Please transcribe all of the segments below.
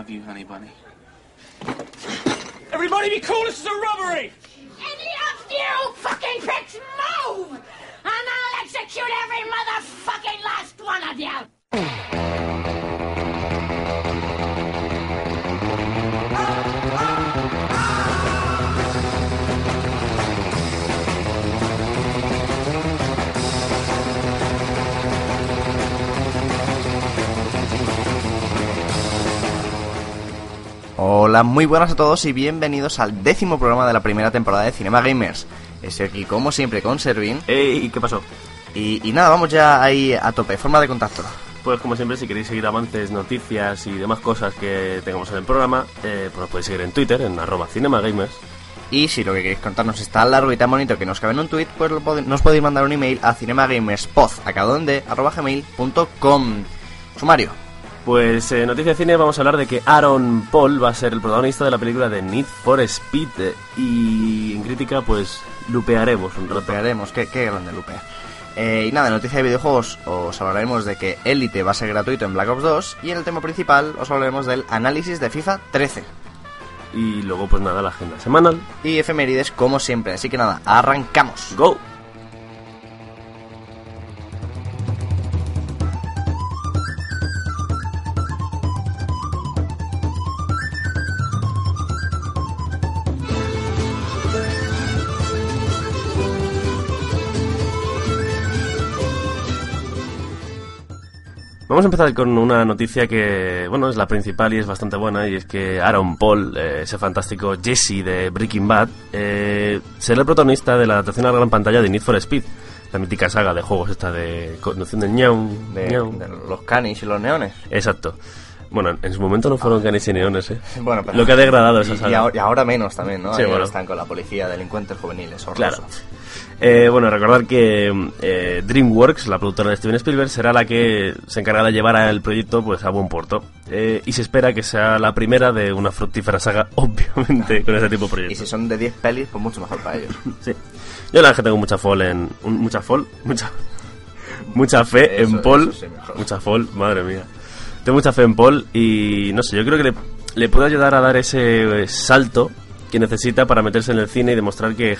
I love you, honey bunny. Everybody be cool, this is a robbery! Any of you fucking pricks move! And I'll execute every motherfucking last one of you! Hola, muy buenas a todos y bienvenidos al décimo programa de la primera temporada de Cinema Gamers. Estoy aquí como siempre con Servin Ey, ¿qué pasó? y, y nada, vamos ya ahí a tope, forma de contacto. Pues como siempre, si queréis seguir avances, noticias y demás cosas que tengamos en el programa, eh, pues nos podéis seguir en Twitter, en arroba cinemagamers. Y si lo que queréis contarnos está tan largo y tan bonito que nos cabe en un tweet, pues lo nos podéis mandar un email a cinemagamerspod, acá donde, arroba gmail.com. Sumario. Pues eh, noticia de cine, vamos a hablar de que Aaron Paul va a ser el protagonista de la película de Need for Speed eh, y en crítica pues lupearemos un rato. Lupearemos, qué, qué grande lupea. Eh, y nada, en noticia de videojuegos os hablaremos de que Elite va a ser gratuito en Black Ops 2 y en el tema principal os hablaremos del análisis de FIFA 13. Y luego pues nada, la agenda semanal. Y efemérides como siempre, así que nada, arrancamos. ¡Go! Vamos a empezar con una noticia que, bueno, es la principal y es bastante buena, y es que Aaron Paul, eh, ese fantástico Jesse de Breaking Bad, eh, será el protagonista de la adaptación a la gran pantalla de Need for Speed, la mítica saga de juegos esta de conducción del ñau, De, ñau. de los canis y los neones. Exacto. Bueno, en su momento no fueron canis y neones, ¿eh? Bueno, pero- Lo que ha degradado y, esa y saga. ahora, y ahora menos también, ¿no? Sí, bueno. Están con la policía, delincuentes juveniles, Claro. Eh, bueno, recordar que eh, DreamWorks, la productora de Steven Spielberg, será la que se encargará de llevar el proyecto pues a buen puerto. Eh, y se espera que sea la primera de una fructífera saga, obviamente, con ese tipo de Y proyectos. si son de 10 pelis, pues mucho mejor para ellos. Sí. Yo la verdad que tengo mucha fall en... mucha fall, mucha... Mucha fe Eso- en Paul. sí, mucha fall, madre mía. Tengo mucha fe en Paul y no sé, yo creo que le, le puede ayudar a dar ese eh, salto que necesita para meterse en el cine y demostrar que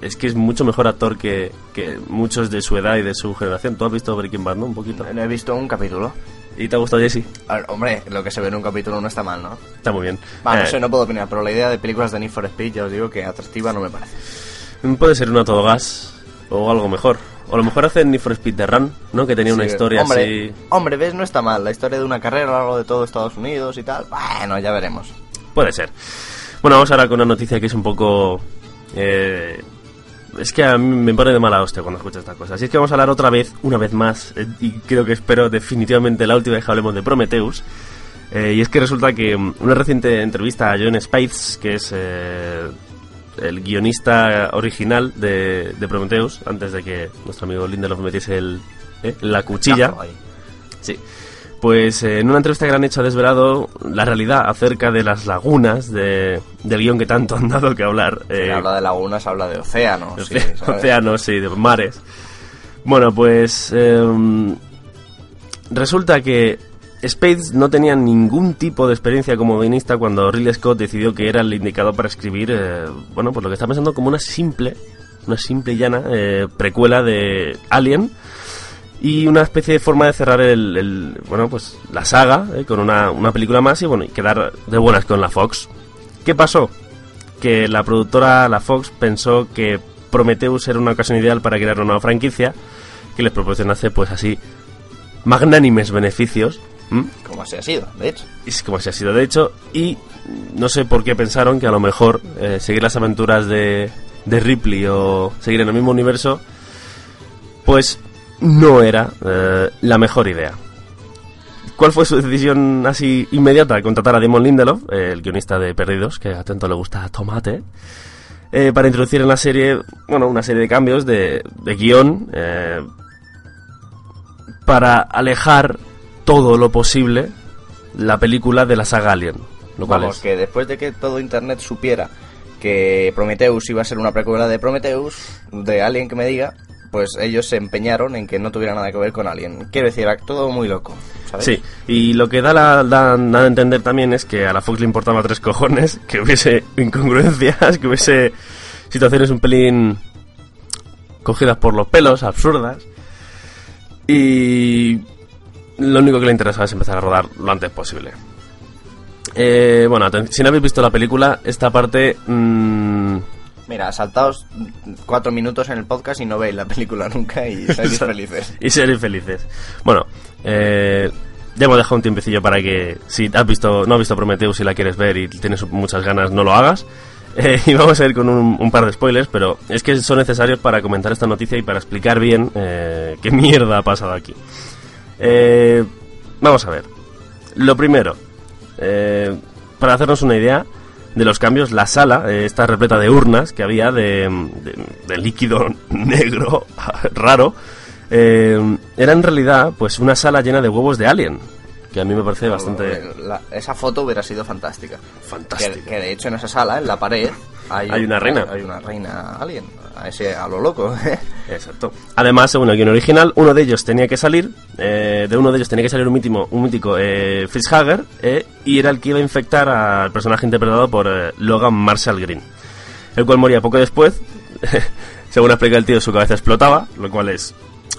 es que es mucho mejor actor que, que muchos de su edad y de su generación. Tú has visto Breaking Bad, ¿no? Un poquito. No he visto un capítulo. ¿Y te ha gustado Jesse? A ver, hombre, lo que se ve en un capítulo no está mal, ¿no? Está muy bien. Va, no Eh, sé, no puedo opinar, pero la idea de películas de Need for Speed, ya os digo que atractiva no me parece. Puede ser un autogas o algo mejor. O a lo mejor hacen Need for Speed de Run, ¿no? Que tenía una historia hombre, así... Hombre, ves, no está mal. La historia de una carrera a lo largo de todo Estados Unidos y tal. Bueno, ya veremos. Puede ser. Bueno, vamos ahora con una noticia que es un poco... eh, es que a mí me pone de mala hostia cuando escucho estas cosas. Así es que vamos a hablar otra vez, una vez más, eh, y creo que espero definitivamente la última vez que hablemos de Prometheus. Eh, y es que resulta que mm, una reciente entrevista a John Spates, que es eh, el guionista original de, de Prometheus, antes de que nuestro amigo Lindelof metiese el, eh, la cuchilla. Sí. Pues eh, en una entrevista que le han hecho ha desvelado la realidad acerca de las lagunas de, del guion que tanto han dado que hablar. Se eh, habla de lagunas, habla de océanos. sí, oce- ¿sabes? océanos y de mares. Bueno, pues eh, resulta que Spades no tenía ningún tipo de experiencia como guionista cuando Ridley Scott decidió que era el indicado para escribir, eh, bueno, pues lo que está pensando como una simple, una simple y llana eh, precuela de Alien y una especie de forma de cerrar el, el- bueno, pues la saga eh, con una, una película más y bueno, y quedar de buenas con la Fox. ¿Qué pasó? Que la productora, la Fox, pensó que Prometheus era una ocasión ideal para crear una nueva franquicia que les proporcionase, pues así, magnánimes beneficios. Como así ha sido, de hecho. Es como si ha sido de hecho. Y no sé por qué pensaron que a lo mejor eh, seguir las aventuras de, de Ripley o seguir en el mismo universo, pues no era eh, la mejor idea. ¿Cuál fue su decisión así inmediata? Contratar a Damon Lindelof, eh, el guionista de Perdidos, que atento le gusta Tomate, eh, para introducir en la serie, bueno, una serie de cambios de, de guion para alejar todo lo posible la película de la saga Alien. Lo cual Vamos, es- que después de que todo Internet supiera que Prometheus iba a ser una precuela de Prometheus, de Alien que me diga, pues ellos se empeñaron en que no tuviera nada que ver con Alien. Quiero decir, todo muy loco, ¿sabes? Sí, y lo que da, la, da, a entender también es que a la Fox le importaba tres cojones, que hubiese incongruencias, que hubiese situaciones un pelín cogidas por los pelos, absurdas. Y lo único que le interesaba es empezar a rodar lo antes posible. Eh, bueno, si no habéis visto la película, esta parte... mm, Mira, saltaos cuatro minutos en el podcast y no veis la película nunca y seréis felices. y seréis felices. Bueno, eh, ya hemos dejado un tiempecillo para que si has visto, no has visto Prometheus y la quieres ver y tienes muchas ganas, no lo hagas. Eh, y vamos a ir con un, un par de spoilers, pero es que son necesarios para comentar esta noticia y para explicar bien eh, qué mierda ha pasado aquí. Eh, vamos a ver. Lo primero, eh, para hacernos una idea de los cambios, la sala eh, está repleta de urnas que había de, de- de líquido negro raro. eh, era en realidad pues una sala llena de huevos de alien, que a mí me parece bastante La- esa foto hubiera sido fantástica. Que, fantástica. que de hecho en esa sala, en la pared, hay, Hay una reina. Hay una reina alien. A, ese, a lo loco. ¿eh? Exacto. Además, según el guion original, uno de ellos tenía que salir, eh, de uno de ellos tenía que salir un mítico, un mítico eh, eh, y era el que iba a infectar al personaje interpretado por eh, Logan Marshall Green, el cual moría poco después. según explica el tío, su cabeza explotaba, lo cual es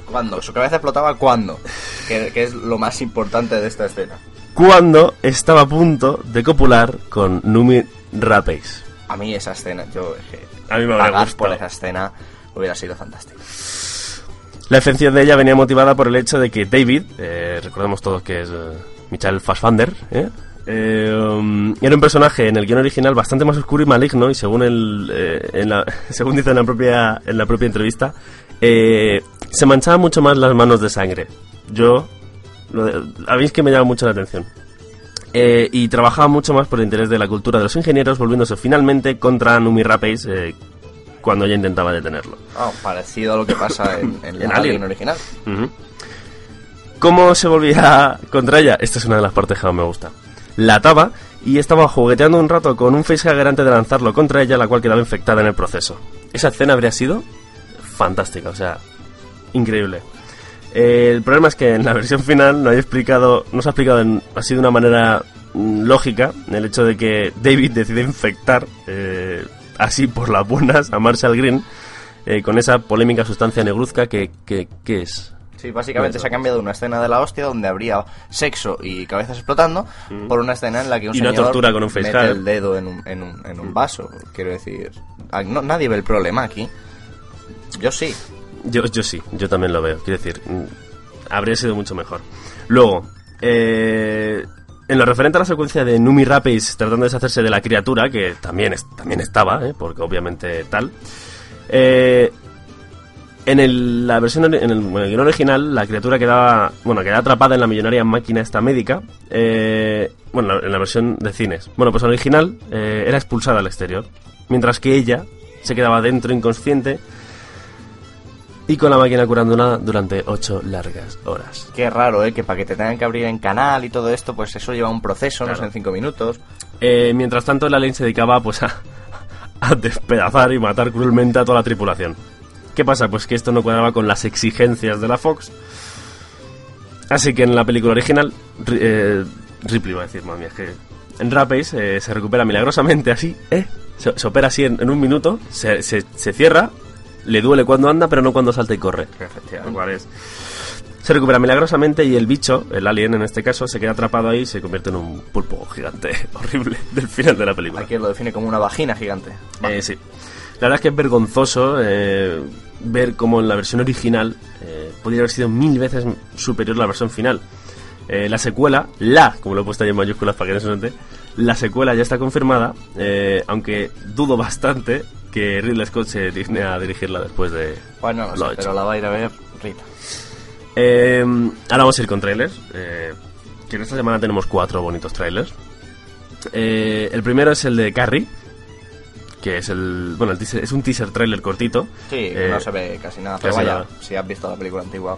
¿Cuándo? ¿Su cabeza explotaba cuándo? Que, que es lo más importante de esta escena. cuando estaba a punto de copular con Numi Rapace. A mí esa escena, yo A mí me habría gustado. por esa escena hubiera sido fantástico. La defensión de ella venía motivada por el hecho de que David, eh, recordemos todos que es eh, Michael Fassbender, ¿eh? Eh, um, era un personaje en el guion original bastante más oscuro y maligno y según el, eh, en la, según dice en la propia en la propia entrevista eh, se manchaba mucho más las manos de sangre. Yo lo de- a mí es que me llama mucho la atención. Eh, y trabajaba mucho más por el interés de la cultura de los ingenieros, volviéndose finalmente contra Numi Rapace eh, cuando ella intentaba detenerlo. Ah, parecido a lo que pasa en, en, Alien. Original. ¿Cómo se volvía contra ella? Esta es una de las partes que más me gusta. La ataba y estaba jugueteando un rato con un facehugger antes de lanzarlo contra ella, la cual quedaba infectada en el proceso. Esa escena habría sido fantástica, o sea, increíble. Eh, el problema es que en la versión final no hay explicado, no se ha explicado en- así de una manera mm, lógica el hecho de que David decide infectar eh, así por las buenas a Marshall Green eh, con esa polémica sustancia negruzca que, que, que es. Sí, básicamente se ha cambiado una escena de la hostia donde habría sexo y cabezas explotando por una escena en la que un Y una señor tortura con un mete el dedo en un, en un, en un vaso. Quiero decir, ah, no, nadie ve el problema aquí. Yo sí. Yo, yo sí, yo también lo veo. Quiero decir, mm, habría sido mucho mejor. Luego, eh, en lo referente a la secuencia de Numi Rapace tratando de deshacerse de la criatura, que también, es- también estaba, eh, porque obviamente tal. eh, en el, la versión en el, original, la criatura quedaba, bueno, quedaba atrapada en la millonaria máquina esta médica. eh, bueno, en la, en la versión de cines. Bueno, pues en el original eh, era expulsada al exterior, mientras que ella se quedaba dentro inconsciente y con la máquina curándola durante ocho largas horas. Qué raro, ¿eh? Que para que te tengan que abrir en canal y todo esto, pues eso lleva un proceso, no sé, en cinco minutos. Eh, mientras tanto, el alien se dedicaba pues a, a despedazar y matar cruelmente a toda la tripulación. ¿Qué pasa? Pues que esto no cuadraba con las exigencias de la Fox. Así que en la película original, Ri- eh, Ripley va a decir, mami, es que en Rapace eh, se recupera milagrosamente así, ¿eh? Se, se opera así en, en un minuto, se, se- se cierra, le duele cuando anda, pero no cuando salta y corre. Lo cual es- Se recupera milagrosamente y el bicho, el alien en este caso, se queda atrapado ahí y se convierte en un pulpo gigante horrible del final de la película. Aquí lo define como una vagina gigante. Eh, sí. La verdad es que es vergonzoso eh, ver cómo en la versión original eh, podría haber sido mil veces superior a la versión final. Eh, la secuela, la, como lo he puesto ahí en mayúsculas para que no se note, la secuela ya está confirmada, eh, aunque dudo bastante que Ridley Scott se digne a dirigirla después de... Bueno, no sé, pero la va a ir a ver Rita. Eh, ahora vamos a ir con trailers. Eh, que en esta semana tenemos cuatro bonitos trailers. Eh, el primero es el de Carrie, que es el. Bueno, el teaser- es un teaser trailer cortito. Sí, Eh, no se ve casi nada. Pero casi vaya, nada. si has visto la película antigua,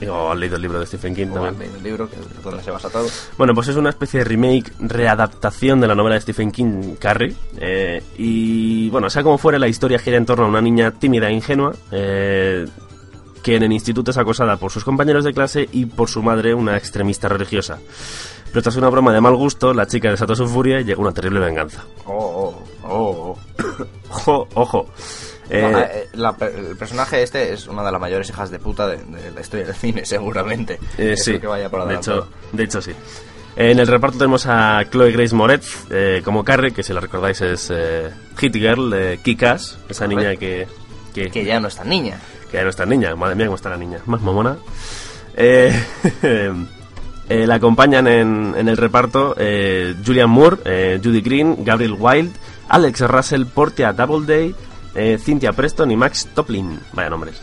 O has leído el libro de Stephen King o has también. leído el libro, que es donde se basa todo. Bueno, pues es una especie de remake, readaptación de la novela de Stephen King, Carrie. eh, y bueno, sea como fuere, la historia gira en torno a una niña tímida e ingenua. eh, que en el instituto es acosada por sus compañeros de clase y por su madre, una extremista religiosa. Pero tras una broma de mal gusto, la chica desató su furia y llegó una terrible venganza. Oh, oh, oh. Ojo, ojo. Eh, No, eh, la per- el personaje este es una de las mayores hijas de puta de, de la historia del cine, seguramente. Eh, sí, que vaya por de hecho, de hecho sí. En el reparto tenemos a Chloe Grace Moretz eh, como Carrie, que si la recordáis es eh, Hit Girl de Kick-Ass, esa niña que, que, Que ya no es tan niña. que ya no está niña, madre mía cómo está la niña, más mamona. Eh, eh, la acompañan en, en el reparto eh, Julian Moore, eh, Judy Green, Gabriel Wild, Alex Russell, Portia Doubleday, eh, Cynthia Preston y Max Toplin. Vaya nombres.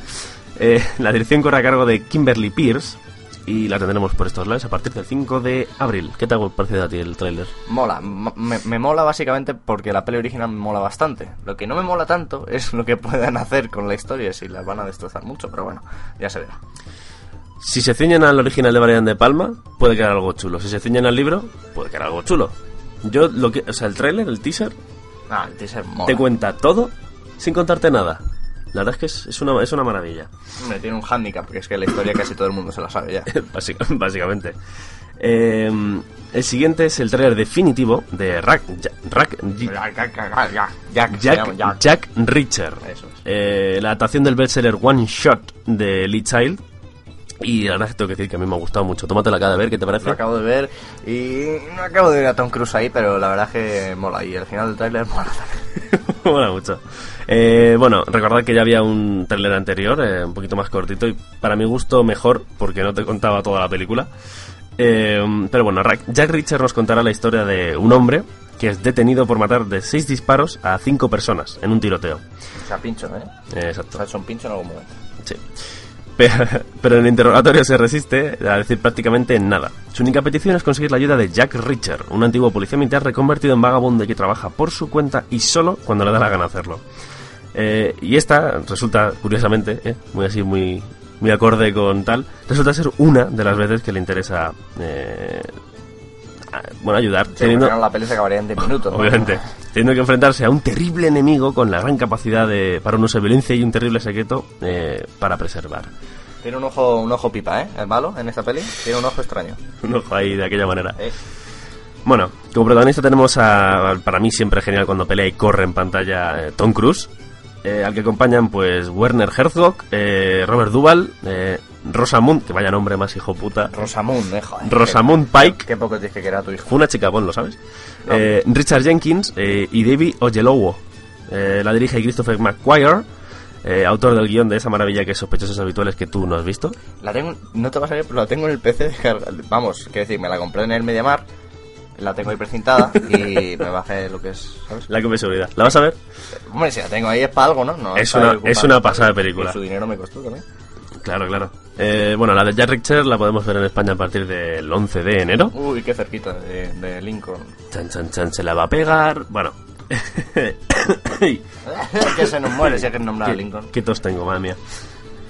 Eh, la dirección corre a cargo de Kimberly Pierce y la tendremos por estos lados a partir del 5 de abril. ¿Qué te ha parecido a ti el tráiler? Mola, me mola básicamente porque la peli original me mola bastante. Lo que no me mola tanto es lo que puedan hacer con la historia, si la van a destrozar mucho, pero bueno, ya se verá. Si se ciñen al original de Brian De Palma, puede quedar algo chulo. Si se ciñen al libro, puede quedar algo chulo. Yo, lo que, o sea, el tráiler, el teaser, Ah, el teaser mola. te cuenta todo sin contarte nada. La verdad es que es, es una, es una maravilla, Me tiene un hándicap, porque es que la historia casi todo el mundo se la sabe ya. básica- básicamente. Eh, el siguiente es el tráiler definitivo de Rack, Jack, Jack, Jack, Jack, Reacher. Eso es. Eh, la adaptación del bestseller One Shot de Lee Child. Y la verdad es que tengo que decir que a mí me ha gustado mucho. Tómate la cara de ver, ¿qué te parece? Lo acabo de ver y no acabo de ver a Tom Cruise ahí, pero la verdad es que mola. Y al final del tráiler mola también. Mola mucho. Eh, bueno, recordad que ya había un tráiler anterior, eh, un poquito más cortito y para mi gusto mejor, porque no te contaba toda la película. Eh, pero bueno, Jack Reacher nos contará la historia de un hombre que es detenido por matar de seis disparos a cinco personas en un tiroteo. O sea, pincho, ¿eh? Eh, exacto. ha hecho un pincho en algún momento. Sí. Pero, en el interrogatorio se resiste a decir prácticamente nada. Su única petición es conseguir la ayuda de Jack Reacher, un antiguo policía militar reconvertido en vagabundo que trabaja por su cuenta y solo cuando le da la gana hacerlo. Eh, y esta resulta, curiosamente, eh, muy así, muy, muy acorde con tal, resulta ser una de las veces que le interesa, eh, bueno, ayudar, Sí, teniendo, no, la peli se acabaría en 10 minutos. ¿no? obviamente, teniendo que enfrentarse a un terrible enemigo con la gran capacidad de, para un uso de violencia y un terrible secreto eh, para preservar. Tiene un ojo, un ojo pipa, ¿eh? El malo en esta peli. Tiene un ojo extraño. Un ojo ahí de aquella manera. Eh, Bueno, como protagonista tenemos a, para mí siempre genial cuando pelea y corre en pantalla, eh, Tom Cruise, eh, al que acompañan pues Werner Herzog, eh, Robert Duvall, eh, Rosamund, que vaya nombre más hijo puta, Rosamund, eh, joder. Rosamund Pike, Qué poco dice que era tu hijo. fue una chica Bond, ¿lo sabes? No. Eh, Richard Jenkins eh, y David Oyelowo. Eh, la dirige Christopher McQuire, eh, autor del guion de esa maravilla que es Sospechosos Habituales que tú no has visto. La tengo, no te va a salir, pero la tengo en el PC descargada. Vamos, quiero decir, me la compré en el Mediamar, la tengo ahí precintada y me bajé lo que es, ¿sabes? La que me seguridad. ¿La vas a ver? Hombre, si la tengo ahí es para algo, ¿no? no Es una- es una pasada de película. Y su dinero me costó también. Claro, claro. Eh, bueno, la de Jack Reacher la podemos ver en España a partir del 11 de enero. Uy, qué cerquita de, de Lincoln. Chan, chan, chan, se la va a pegar. Bueno. que se nos muere si hay que nombrar a ¿Qué, Lincoln. qué tos tengo, madre mía.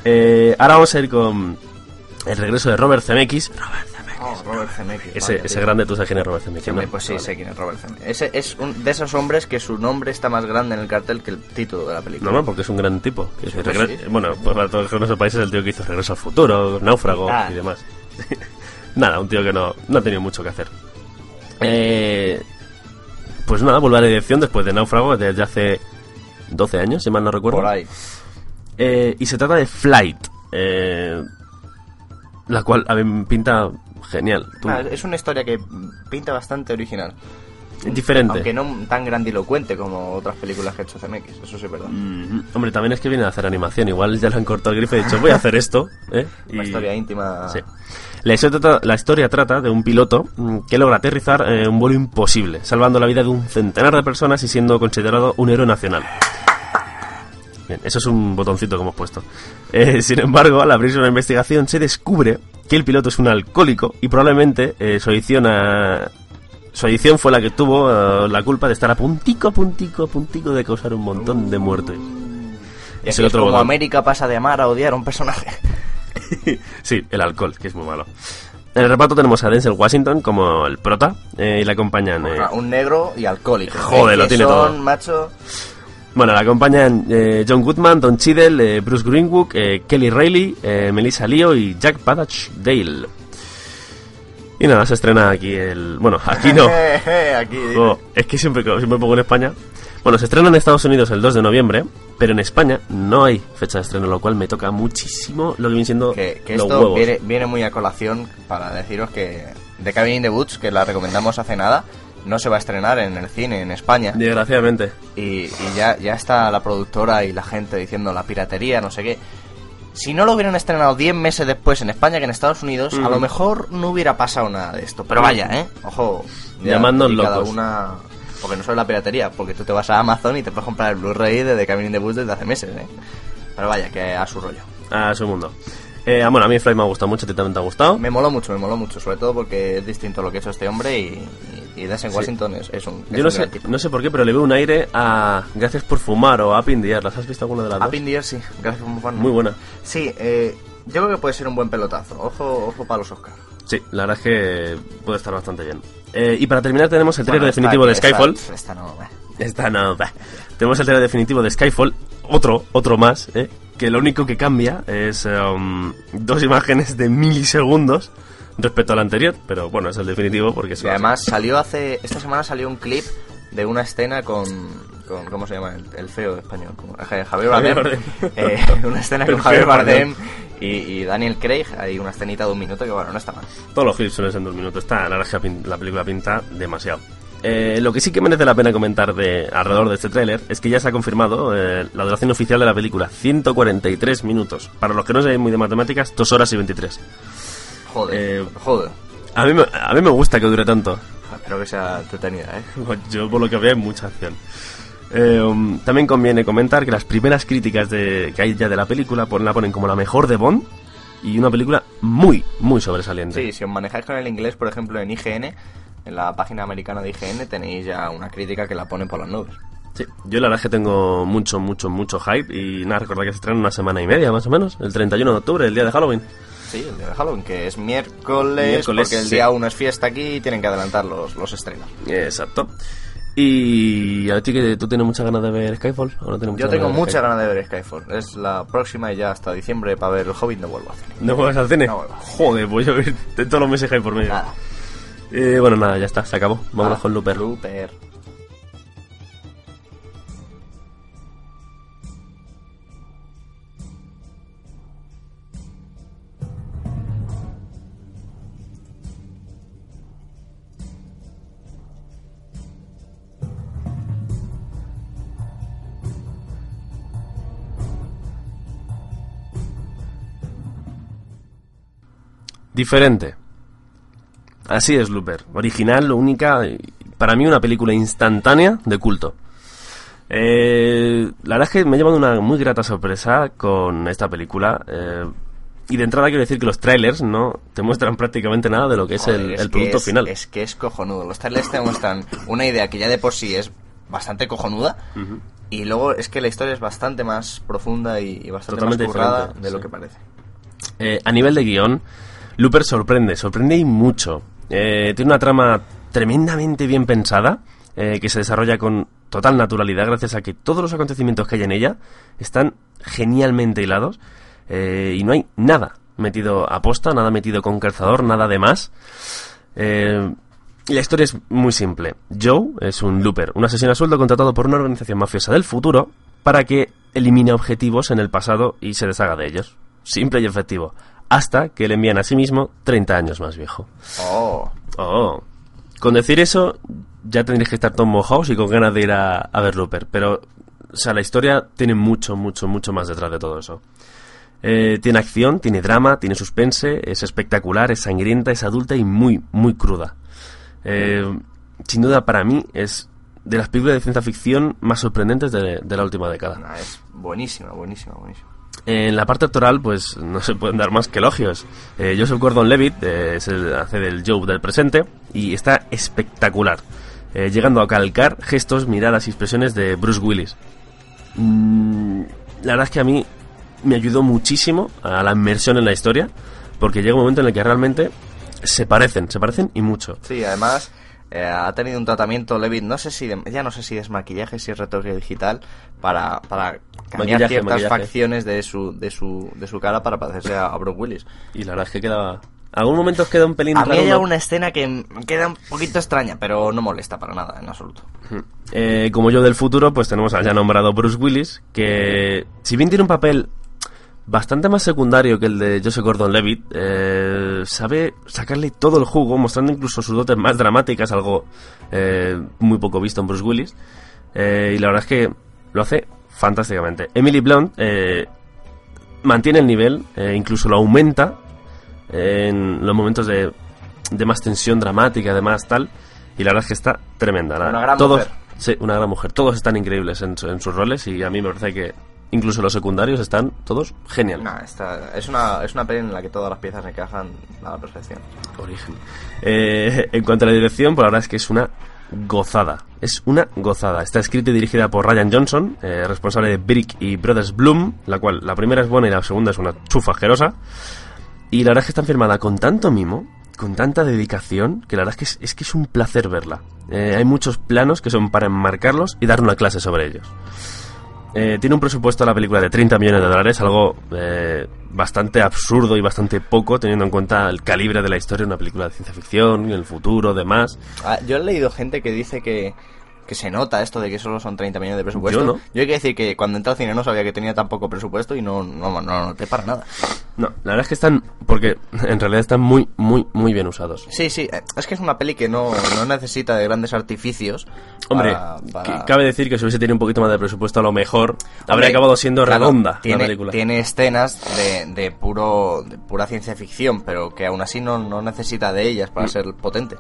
Eh, ahora vamos a ir con el regreso de Robert Zemeckis. Robert. Oh, Robert Zemeckis. Ese, vaya, ese tío. grande, tú sabes quién es Robert Zemeckis, ¿no? pues sí, Vale. sé quién es Robert Zemeckis. Ese es un de esos hombres que su nombre está más grande en el cartel que el título de la película. Normal, porque es un gran tipo. Pues sí. Bueno, pues para todos los que no sepáis, es el tío que hizo Regreso al Futuro, Náufrago Ah. y demás. nada, un tío que no, no ha tenido mucho que hacer. Eh, pues nada, vuelve a la dirección después de Náufrago desde hace 12 años, si mal no recuerdo. Por ahí. Eh, y se trata de Flight, eh, la cual a mí me pinta genial. Tú- Ah, es una historia que pinta bastante original. diferente. Aunque no tan grandilocuente como otras películas que ha hecho CMX, eso sí es verdad. Mm, hombre, también es que viene a hacer animación. Igual ya le han cortado el grifo y he dicho, voy a hacer esto. ¿eh? Una Y- historia íntima. Sí. La historia, trata, la historia trata de un piloto mm, que logra aterrizar eh, un vuelo imposible, salvando la vida de un centenar de personas y siendo considerado un héroe nacional. Bien, eso es un botoncito que hemos puesto. Eh, sin embargo, al abrirse una investigación se descubre que el piloto es un alcohólico y probablemente eh, su adicción a... Su adicción fue la que tuvo eh, la culpa de estar a puntico, a puntico, a puntico de causar un montón de muertes. Es el otro como botón. América pasa de amar a odiar a un personaje. Sí, el alcohol, que es muy malo. En el reparto tenemos a Denzel Washington como el prota eh, y le acompañan... eh, un negro y alcohólico. Joder, lo tiene son, todo. macho. Bueno, le acompañan eh, John Goodman, Don Cheadle, eh, Bruce Greenwood, eh, Kelly Reilly, eh, Melissa Leo y Jack Badach Dale. Y nada, se estrena aquí el... Bueno, aquí no. aquí. Oh, es que siempre, siempre pongo en España. Bueno, se estrena en Estados Unidos el 2 de noviembre, pero en España no hay fecha de estreno, lo cual me toca muchísimo lo que viene siendo Que, que los esto huevos. viene, viene muy a colación para deciros que The Cabin in the Woods, que la recomendamos hace nada, no se va a estrenar en el cine en España. Desgraciadamente. Y, y ya, ya está la productora y la gente diciendo la piratería, no sé qué. Si no lo hubieran estrenado 10 meses después en España que en Estados Unidos, a lo mejor no hubiera pasado nada de esto. Pero vaya, ¿eh? Ojo. cada locos. una... Porque no solo la piratería, porque tú te vas a Amazon y te puedes comprar el Blu-ray de The Cabin in the Woods desde hace meses, ¿eh? Pero vaya, que a su rollo. A su mundo. Eh, bueno, a mí Fly me ha gustado mucho, a ti también te ha gustado. Me moló mucho, me moló mucho, sobre todo porque es distinto a lo que ha hecho este hombre y, y, y Denzel Washington es, es un, es Yo un no sé, gran tipo. no sé por qué, pero le veo un aire a Gracias por fumar o a Up in the Air. ¿Las has visto alguna de las Up dos? the Air, sí, gracias por fan. Muy buena. Sí, eh, yo creo que puede ser un buen pelotazo. Ojo, ojo para los Oscars. Sí, la verdad es que puede estar bastante bien. Eh, y para terminar tenemos el trailer Bueno, definitivo de esta- Skyfall. Esta, esta no, eh. Esta no, bah. Tenemos el trailer definitivo de Skyfall, otro, otro más, ¿eh? que lo único que cambia es um, dos imágenes de milisegundos respecto al anterior, pero bueno, es el definitivo porque Y además salió hace. Esta semana salió un clip de una escena con. con ¿Cómo se llama? El, el feo español. eh, Javier Bardem. Javier Bardem. Eh, una escena con Javier Bardem y, y Daniel Craig. Hay una escenita de un minuto que, bueno, no está mal. Todos los clips suelen ser en dos minutos. Está, la la película pinta demasiado. Eh, lo que sí que merece la pena comentar de alrededor de este tráiler es que ya se ha confirmado eh, la duración oficial de la película, 143 minutos. Para los que no saben muy de matemáticas, 2 horas y 23. Joder, Eh, joder. A mí, me- a mí me gusta que dure tanto. Espero que sea entretenida, ¿eh? Yo por lo que veo hay mucha acción. Eh, um, también conviene comentar que las primeras críticas de, que hay ya de la película pon- la ponen como la mejor de Bond y una película muy, muy sobresaliente. Sí, si os manejáis con el inglés, por ejemplo, en IGN, en la página americana de IGN, tenéis ya una crítica que la ponen por las nubes. Sí, yo la verdad es que tengo mucho, mucho, mucho hype y nada, recordad que se estrena en una semana y media más o menos, el 31 de octubre, el día de Halloween. Sí, el de Halloween, que es miércoles, Miércoles, porque el sí. día 1 es fiesta aquí y tienen que adelantar los, los estrenos. Exacto. Y a ti que tú tienes muchas ganas de ver Skyfall o no tienes Yo tengo ver muchas Skyfall? ganas de ver Skyfall. Es la próxima y ya hasta diciembre para ver el Hobbit no vuelvo a hacer. ¿No juegas al cine? No vuelvo. Joder, pues yo todos los meses hype por medio. Nada. Eh, bueno, nada, ya está, se acabó. Vámonos Ah, con Looper. Looper. Diferente. Así es Looper. Original, única, y para mí una película instantánea de culto. Eh, la verdad es que me ha llevado una muy grata sorpresa con esta película. eh, y de entrada quiero decir que los trailers no te muestran prácticamente nada de lo que es el, es el producto es- final. Es que es cojonudo. Los trailers te muestran una idea que ya de por sí es bastante cojonuda. Y luego es que la historia es bastante más profunda y, y bastante Totalmente más currada de lo que parece. Eh, a nivel de guion, Looper sorprende, sorprende y mucho. Eh, tiene una trama tremendamente bien pensada, eh, que se desarrolla con total naturalidad gracias a que todos los acontecimientos que hay en ella están genialmente hilados eh, y no hay nada metido a posta, nada metido con calzador, nada de más. Eh, la historia es muy simple. Joe es un looper, un asesino a sueldo contratado por una organización mafiosa del futuro para que elimine objetivos en el pasado y se deshaga de ellos. Simple y efectivo. Hasta que le envían a sí mismo 30 años más viejo. Oh, Oh. Con decir eso, ya tendréis que estar todos mojados y con ganas de ir a, a ver. Pero, o sea, la historia tiene mucho, mucho, mucho más detrás de todo eso. Eh, tiene acción, tiene drama, tiene suspense, es espectacular, es sangrienta, es adulta y muy, muy cruda. Eh, sin duda, para mí, es de las películas de ciencia ficción más sorprendentes de, de la última década. nah, es buenísima, buenísima, buenísima. En la parte actoral, pues no se pueden dar más que elogios. Eh, Joseph Gordon-Levitt eh, es el, hace del Joe del presente y está espectacular, eh, llegando a calcar gestos, miradas y expresiones de Bruce Willis. Mm, la verdad es que a mí me ayudó muchísimo a la inmersión en la historia, porque llega un momento en el que realmente se parecen, se parecen y mucho. Sí, además eh, ha tenido un tratamiento Levitt, no sé si de- ya no sé si es maquillaje, si es retoque digital, para, para cambiar Maquillaje, ciertas maquillaje. facciones de su, de su, de su cara para parecerse a, a Bruce Willis. Y la verdad es que queda... Algún momento os queda un pelín A mí raro, hay ¿no? una escena que queda un poquito extraña, pero no molesta para nada, en absoluto. Eh, como yo del futuro, pues tenemos al ya nombrado Bruce Willis, que si bien tiene un papel bastante más secundario que el de Joseph Gordon-Levitt, eh, sabe sacarle todo el jugo, mostrando incluso sus dotes más dramáticas, algo eh, muy poco visto en Bruce Willis. Eh, y la verdad es que lo hace fantásticamente. Emily Blunt mantiene el nivel, incluso lo aumenta en los momentos de, de más tensión dramática, de más tal. Y la verdad es que está tremenda. La- Una gran todos, mujer. Sí, una gran mujer. Todos están increíbles en sus roles y a mí me parece que incluso los secundarios están todos genial. Nah, esta- es, una, es una peli en la que todas las piezas encajan a la perfección. Origen. Eh, en cuanto a la dirección, pues la verdad es que es una gozada. Es una gozada. Está escrita y dirigida por Ryan Johnson, eh, responsable de Brick y Brothers Bloom, la cual la primera es buena y la segunda es una chufa asquerosa. Y la verdad es que está firmada con tanto mimo, con tanta dedicación, que la verdad es que es, es que es un placer verla. Eh, hay muchos planos que son para enmarcarlos y dar una clase sobre ellos. Eh, tiene un presupuesto la película de 30 millones de dólares, algo eh, bastante absurdo y bastante poco, teniendo en cuenta el calibre de la historia de una película de ciencia ficción, el futuro, demás. Ah, yo he leído gente que dice que, que se nota esto de que solo son 30 millones de presupuesto. Yo no. Yo hay que decir que cuando entré al cine no sabía que tenía tan poco presupuesto y no, no, no lo noté para nada. No, la verdad es que están, porque en realidad están muy, muy, muy bien usados. Sí, sí, eh, es que es una peli que no, no necesita de grandes artificios. Hombre, para- para- que- cabe decir que si hubiese tenido un poquito más de presupuesto, a lo mejor habría acabado siendo claro, redonda tiene, la película. Tiene escenas de, de puro de pura ciencia ficción, pero que aún así no, no necesita de ellas Mm. para ser potente.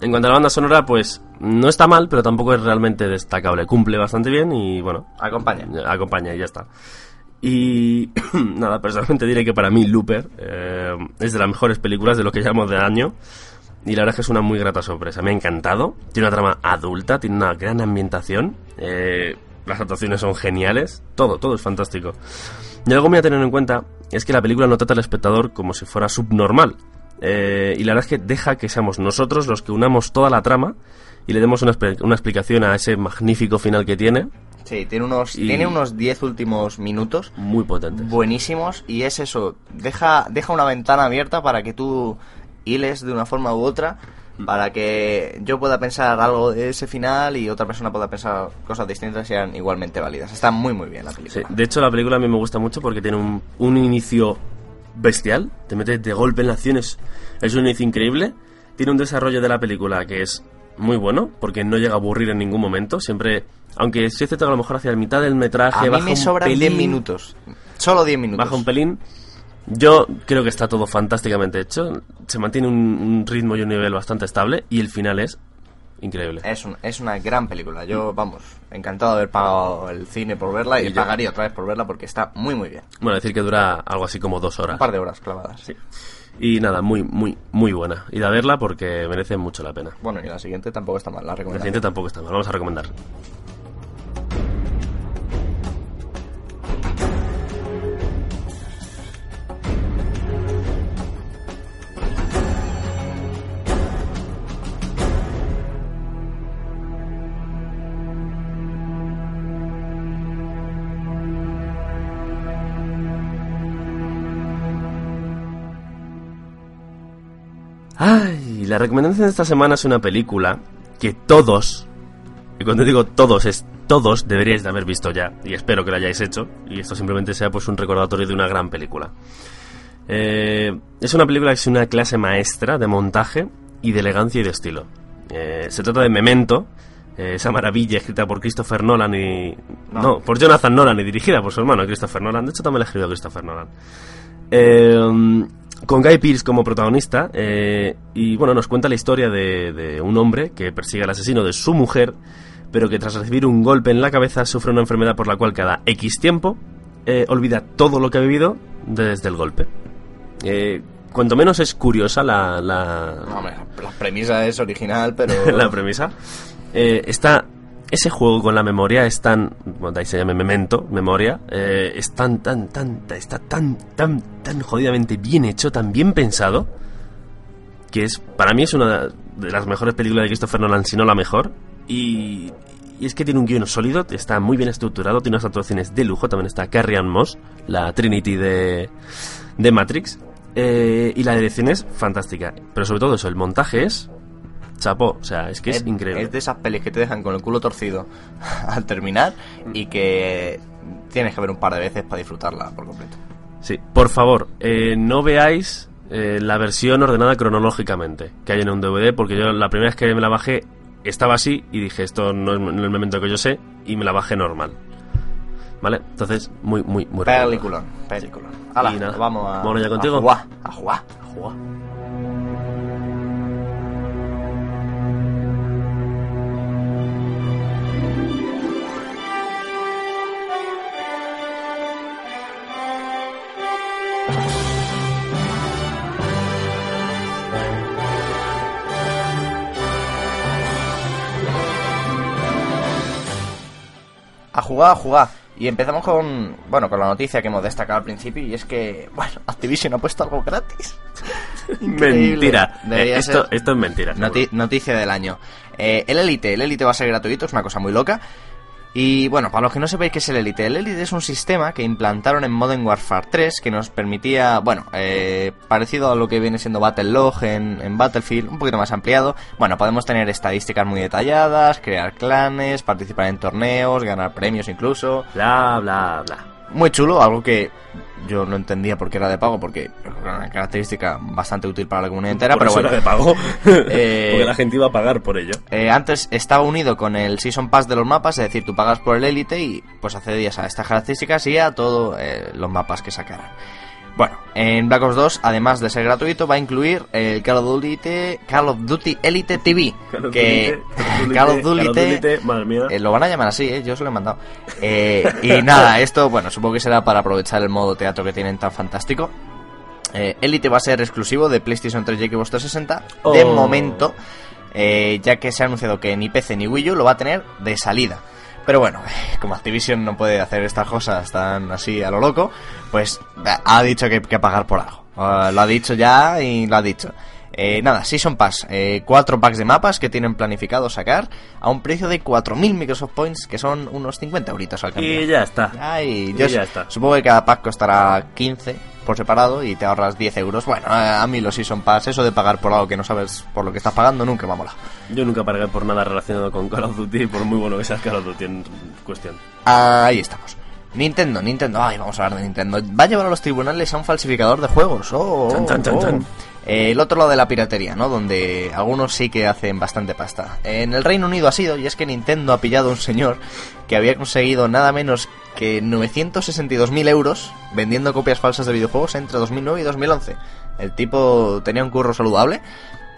En cuanto a la banda sonora, pues no está mal, pero tampoco es realmente destacable. Cumple bastante bien y bueno, Acompaña. acompaña y ya está. Y nada, personalmente diré que para mí Looper eh, es de las mejores películas de lo que llamamos de año. Y la verdad es que es una muy grata sorpresa. Me ha encantado. Tiene una trama adulta, tiene una gran ambientación. eh, las actuaciones son geniales. Todo, todo es fantástico. Y algo muy a tener en cuenta es que la película no trata al espectador como si fuera subnormal. Eh, y la verdad es que deja que seamos nosotros los que unamos toda la trama y le demos una, una explicación a ese magnífico final que tiene. Sí, tiene unos tiene unos 10 últimos minutos Muy potente. buenísimos y es eso, deja deja una ventana abierta para que tú hiles de una forma u otra para que yo pueda pensar algo de ese final y otra persona pueda pensar cosas distintas y sean igualmente válidas. Está muy muy bien la Sí, película. de hecho la película a mí me gusta mucho porque tiene un, un inicio bestial, te metes de golpe en la acción, es, un inicio increíble, tiene un desarrollo de la película que es muy bueno, porque no llega a aburrir en ningún momento, siempre, aunque sí es cierto que a lo mejor hacia la mitad del metraje A mí baja me un sobran 10 pelín, minutos. Solo 10 minutos. baja un pelín, yo creo que está todo fantásticamente hecho, se mantiene un, un ritmo y un nivel bastante estable y el final es increíble. Es, un- es una gran película. Yo, vamos, encantado de haber pagado el cine por verla y, Y pagaría otra vez por verla porque está muy, muy bien. Bueno, decir que dura algo así como dos horas. Un par de horas clavadas. Sí. Y nada, muy, muy, muy buena. Ir a verla porque merece mucho la pena. Bueno, y la siguiente tampoco está mal, la La recomiendo. siguiente tampoco está mal, vamos a recomendar. La recomendación de esta semana es una película que todos, y cuando digo todos es todos, deberíais de haber visto ya, y espero que lo hayáis hecho, y esto simplemente sea pues un recordatorio de una gran película. Eh, es una película que es una clase maestra de montaje y de elegancia y de estilo. Eh, se trata de Memento, eh, esa maravilla escrita por Christopher Nolan y... No. No. por Jonathan Nolan y dirigida por su hermano Christopher Nolan. De hecho, también la escribió Christopher Nolan. Con Guy Pearce como protagonista eh, y bueno nos cuenta la historia de, de un hombre que persigue al asesino de su mujer pero que tras recibir un golpe en la cabeza sufre una enfermedad por la cual cada X tiempo eh, olvida todo lo que ha vivido desde el golpe. Eh, cuanto menos es curiosa la, la, Hombre, la premisa es original, pero... la premisa. Eh, está ese juego con la memoria es tan bueno, de ahí se llama memento memoria eh, es tan tan tan está tan tan tan jodidamente bien hecho tan bien pensado que es para mí es una de las mejores películas de Christopher Nolan si no la mejor. Y, y es que tiene un guion sólido está muy bien estructurado tiene unas actuaciones de lujo también está Carrie Ann Moss la Trinity de de Matrix eh, y la dirección es fantástica. Pero sobre todo eso el montaje es chapó o sea es que es, increíble Es de esas pelis que te dejan con el culo torcido al terminar y que tienes que ver un par de veces para disfrutarla por completo. Sí, por favor, eh, no veáis eh, la versión ordenada cronológicamente que hay en un DVD, porque yo la primera vez que me la bajé estaba así y dije, esto no es el momento que yo sé, y me la bajé normal. ¿Vale? Entonces, muy, muy, muy. Peliculón, peliculón. Hala, Y nada, vamos a, ya contigo. a jugar, a jugar. A jugar, a jugar. Y empezamos con, bueno, con la noticia que hemos destacado al principio y es que, bueno, Activision ha puesto algo gratis. Mentira. Eh, esto, esto es mentira. noti- seguro. noticia del año. Eh, el Elite, el Elite va a ser gratuito, es una cosa muy loca. Y bueno, para los que no sepáis qué es el Elite, el Elite es un sistema que implantaron en Modern Warfare 3 que nos permitía, bueno, eh, parecido a lo que viene siendo Battlelog en, en Battlefield, un poquito más ampliado. Bueno, podemos tener estadísticas muy detalladas, crear clanes, participar en torneos, ganar premios incluso. Bla, bla, bla. Muy chulo, algo que yo no entendía por qué era de pago, porque era una característica bastante útil para la comunidad entera, Por pero eso bueno. era de pago. Eh, Porque la gente iba a pagar por ello. Eh, antes estaba unido con el Season Pass de los mapas, es decir, tú pagas por el Elite y pues accedías a estas características y a todos los mapas que sacaran. Bueno, en Black Ops 2, además de ser gratuito, va a incluir el Call of Duty, Call of Duty Elite TV, que Call of Duty, madre mía. eh, lo van a llamar así, ¿eh? yo se lo he mandado. Eh, y nada, esto, bueno, supongo que será para aprovechar el modo teatro que tienen tan fantástico. Eh, Elite va a ser exclusivo de PlayStation 3 y Xbox 360 de Oh. momento, eh, ya que se ha anunciado que ni PC ni Wii U lo va a tener de salida. Pero bueno, como Activision no puede hacer estas cosas tan así a lo loco, pues bah, ha dicho que hay que pagar por algo. Ah, lo ha dicho ya y lo ha dicho. Eh, nada, Season Pass, eh, cuatro packs de mapas que tienen planificado sacar a un precio de 4.000 Microsoft Points, que son unos 50 euritos al cambio. Y ya está. Ay, Y yo ya está. supongo que cada pack costará 15 por separado y te ahorras 10 euros. Bueno, a mí los Season Pass, eso de pagar por algo que no sabes por lo que estás pagando, nunca me ha molado. Yo nunca pagué por nada relacionado con Call of Duty, por muy bueno que sea Call of Duty en cuestión. Ahí estamos. Nintendo, Nintendo, ay, vamos a hablar de Nintendo. Va a llevar a los tribunales a un falsificador de juegos. Oh, oh, Chan, chan, chan, oh. Eh, el otro lado de la piratería, ¿no? Donde algunos sí que hacen bastante pasta. En el Reino Unido ha sido, y es que Nintendo ha pillado a un señor que había conseguido nada menos que 962.000 euros vendiendo copias falsas de videojuegos entre 2009 y 2011. El tipo tenía un curro saludable.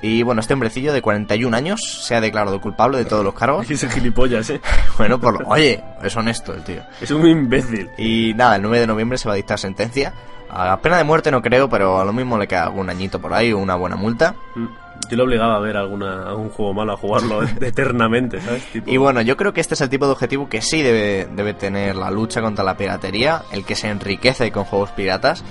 Y bueno, este hombrecillo de 41 años se ha declarado culpable de todos los cargos. Gilipollas, eh. Bueno, por lo... Oye, es honesto el tío. Es un imbécil. Y nada, el 9 de noviembre se va a dictar sentencia. A pena de muerte no creo, pero a lo mismo le queda algún añito por ahí o una buena multa. Mm. Yo lo obligaba a ver alguna, algún juego malo, a jugarlo eternamente, ¿sabes? Tipo- Y bueno, yo creo que este es el tipo de objetivo que sí debe, debe tener la lucha contra la piratería, el que se enriquece con juegos piratas.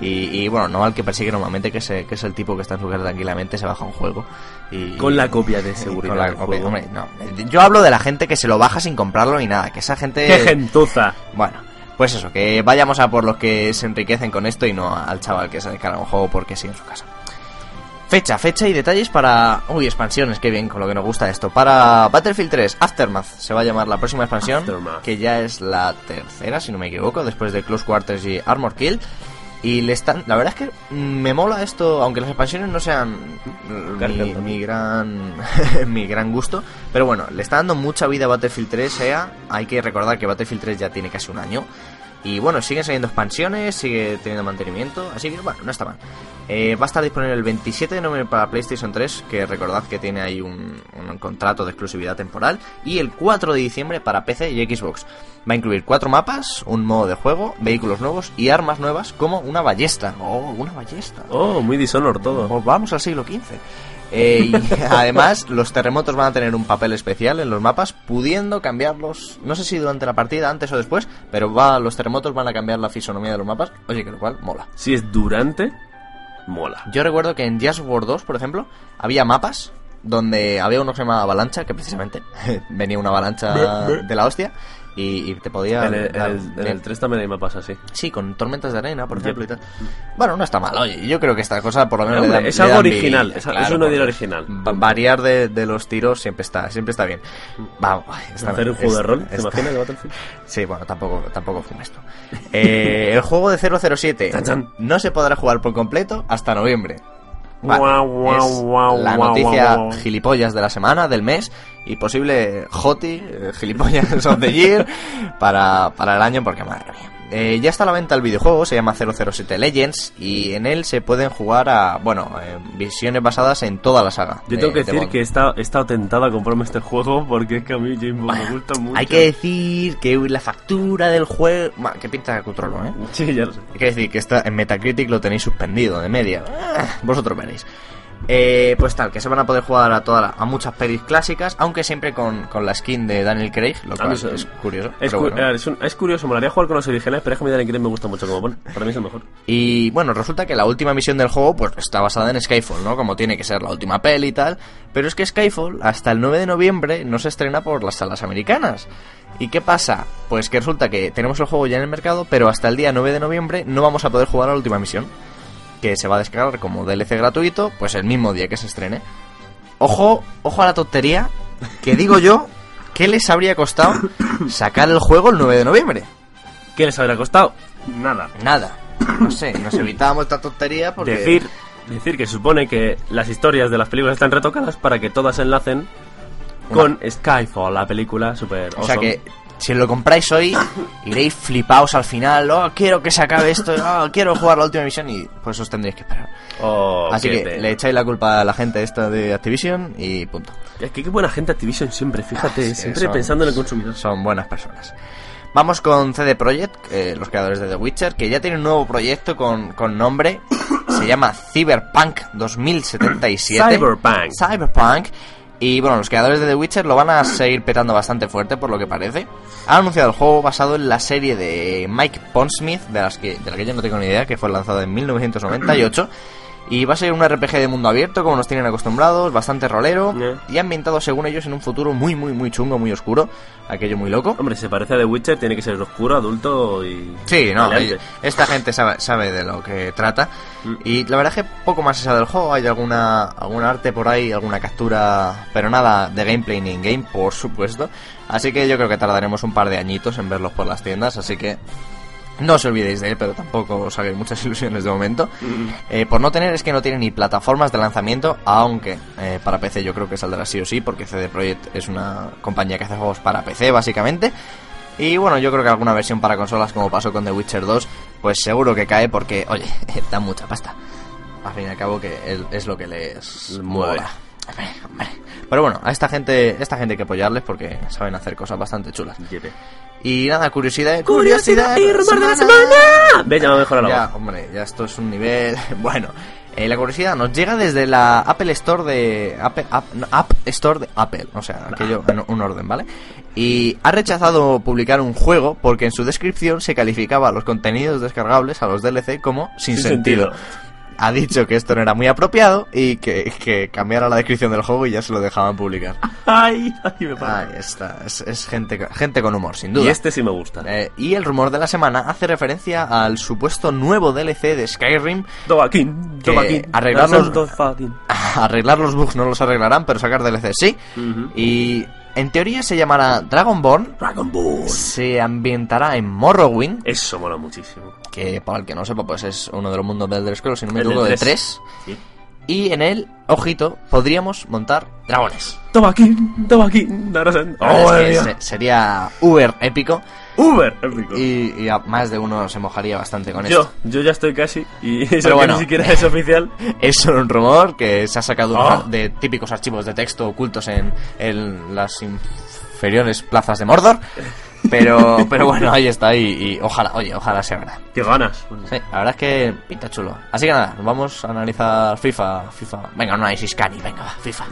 Y, y, bueno, no al que persigue normalmente, que, se, que es el tipo que está en su casa tranquilamente, se baja un juego. Y, Con la copia de seguridad con la copia. juego. Hombre, no. Yo hablo de la gente que se lo baja sin comprarlo ni nada, que esa gente... ¡Qué gentuza! Bueno, pues eso, que vayamos a por los que se enriquecen con esto y no al chaval que se descarga un juego porque sí en su casa. Fecha, fecha y detalles para... Uy, expansiones, qué bien, con lo que nos gusta esto. Para Battlefield 3, Aftermath, se va a llamar la próxima expansión, Aftermath. que ya es la tercera, si no me equivoco, después de Close Quarters y Armor Kill. Y le están... La verdad es que mm, me mola esto, aunque las expansiones no sean mm, mi gran mi gran gusto. Pero bueno, le está dando mucha vida a Battlefield 3, SEA. Hay que recordar que Battlefield 3 ya tiene casi un año. Y bueno, siguen saliendo expansiones, sigue teniendo mantenimiento, así que bueno, no está mal. Eh, va a estar disponible el 27 de noviembre para PlayStation 3, que recordad que tiene ahí un, un contrato de exclusividad temporal, y el 4 de diciembre para PC y Xbox. Va a incluir cuatro mapas, un modo de juego, vehículos nuevos y armas nuevas como una ballesta. Oh, una ballesta. Oh, muy Dishonor todo. Pues vamos al siglo XV. Eh, y además, los terremotos van a tener un papel especial en los mapas, pudiendo cambiarlos, no sé si durante la partida, antes o después, pero va, los terremotos van a cambiar la fisonomía de los mapas. Oye, que lo cual mola. Si es durante, mola. Yo recuerdo que en Jazz War 2, por ejemplo, había mapas donde había uno que se llamaba avalancha, que precisamente venía una avalancha de la hostia, y, y te podía... En el, dar- el- en el 3 también hay mapas así. Sí, con tormentas de arena, por ejemplo, y tal. Bueno, no está mal, oye, yo creo que esta cosa por lo menos Hombre, le da- es le algo original, envidia, es- es claro, una idea original. va- Variar de, de los tiros siempre está, siempre está bien. Vamos, está Hacer un bien, juego de es- rol, ¿te imaginas de Battlefield? Sí, bueno, tampoco, tampoco fumes esto. Eh, el juego de 007 Chan, chan. no se podrá jugar por completo hasta noviembre. Vale, es la noticia gilipollas de la semana, del mes y posible Joti, eh, gilipollas of the year para, para el año porque madre mía. Eh, ya está a la venta el videojuego, se llama 007 Legends y en él se pueden jugar a, bueno, eh, visiones basadas en toda la saga. Yo de- tengo que de decir Bond. que he estado, he estado tentado a comprarme este juego porque es que a mí James Bond me gusta mucho. Hay que decir que la factura del juego... Bueno, que pinta de cutrolo, ¿eh? Sí, ya lo sé. Hay que decir que está en Metacritic lo tenéis suspendido de media. Ah, Vosotros veréis. Eh, pues tal, que se van a poder jugar a toda la- a muchas pelis clásicas, aunque siempre con, con la skin de Daniel Craig, lo cual es curioso. Es, cu- bueno. es, un- es curioso, molaría jugar con los originales, pero es que a mí Daniel Craig me gusta mucho como pone. Para mí es el mejor. Y bueno, resulta que la última misión del juego pues está basada en Skyfall, ¿no? Como tiene que ser la última peli y tal. Pero es que Skyfall hasta el 9 de noviembre no se estrena por las salas americanas. ¿Y qué pasa? Pues que resulta que tenemos el juego ya en el mercado, pero hasta el día 9 de noviembre no vamos a poder jugar a la última misión. Que se va a descargar como DLC gratuito, pues el mismo día que se estrene. Ojo, ojo a la tontería, que digo yo, ¿qué les habría costado sacar el juego el 9 de noviembre? ¿Qué les habría costado? Nada. Nada. No sé, nos evitábamos esta tontería porque... Decir, decir que se supone que las historias de las películas están retocadas para que todas se enlacen con Skyfall, la película super O sea que si lo compráis hoy, iréis flipaos al final. Oh, quiero que se acabe esto. Oh, quiero jugar la última misión. Y pues os tendréis que esperar. Oh, Así que le echáis la culpa a la gente esta de Activision y punto. Es que qué buena gente Activision siempre, fíjate, Sí, siempre son- pensando en el consumidor. Son buenas personas. Vamos con CD Projekt, eh, los creadores de The Witcher, que ya tienen un nuevo proyecto con, con nombre. Se llama Cyberpunk 2077. Cyberpunk. Cyberpunk. Y bueno, los creadores de The Witcher lo van a seguir petando bastante fuerte, por lo que parece. Han anunciado el juego basado en la serie de Mike Pondsmith, de, las que, de la que yo no tengo ni idea, que fue lanzada en 1998. Y va a ser un RPG de mundo abierto, como nos tienen acostumbrados, bastante rolero. Yeah. Y ambientado, según ellos, en un futuro muy, muy, muy chungo, muy oscuro. Aquello muy loco. Hombre, si se parece a The Witcher, tiene que ser oscuro, adulto y... Sí, no, y- esta gente sabe, sabe de lo que trata. Mm. Y la verdad es que poco más se sabe del juego. Hay alguna, algún arte por ahí, alguna captura, pero nada de gameplay ni in-game, por supuesto. Así que yo creo que tardaremos un par de añitos en verlos por las tiendas. Así que no os olvidéis de él, pero tampoco os hagáis muchas ilusiones de momento. Eh, por no tener, es que no tiene ni plataformas de lanzamiento, aunque eh, para PC yo creo que saldrá sí o sí, porque CD Projekt es una compañía que hace juegos para PC, básicamente. Y bueno, yo creo que alguna versión para consolas, como pasó con The Witcher 2, pues seguro que cae porque, oye, dan mucha pasta. Al fin y al cabo que es, lo que les Mueve. Pero bueno, a esta gente, esta gente hay que apoyarles porque saben hacer cosas bastante chulas. Y nada, curiosidad, ¡Curiosidad y rumor de la semana! Ve, ya me ha mejorado la ya, voz. hombre, ya esto es un nivel. Bueno, eh, la curiosidad nos llega desde la Apple Store de. Apple, App, no, App Store de Apple, o sea, aquello en un orden, ¿vale? Y ha rechazado publicar un juego porque en su descripción se calificaba los contenidos descargables a los DLC como sin, Sin sentido. sentido. Ha dicho que esto no era muy apropiado y que, que cambiara la descripción del juego y ya se lo dejaban publicar. Ay, ay, me pasa. Ahí está, es, es gente, gente con humor, sin duda. Y este sí me gusta. Eh, y el rumor de la semana hace referencia al supuesto nuevo DLC de Skyrim. Tobaquín. arreglar la los-. Arreglar los bugs no los arreglarán, pero sacar DLC sí. Y en teoría se llamará Dragonborn. Dragon Ball. Se ambientará en Morrowind, Eso mola muchísimo. Que para el que no sepa, pues es uno de los mundos del Elder Scrolls, si no me equivoco, de tres. 3. Sí. y en él, ojito, podríamos montar dragones. Toma aquí, toma aquí. Oh, es que Dios. se- sería uber épico Uber, épico. y, y a más de uno se mojaría bastante con esto. Yo, yo ya estoy casi. Y eso Pero que bueno. ni siquiera es oficial. Es solo un rumor que se ha sacado Oh. de típicos archivos de texto ocultos en, en las inferiores plazas de Mordor. Pero, pero bueno, ahí está y, y ojalá, oye, ojalá sea verdad. Qué ganas. Sí, la verdad es que pinta chulo. Así que nada, nos vamos a analizar FIFA, FIFA. Venga, un análisis cani, venga, va, FIFA.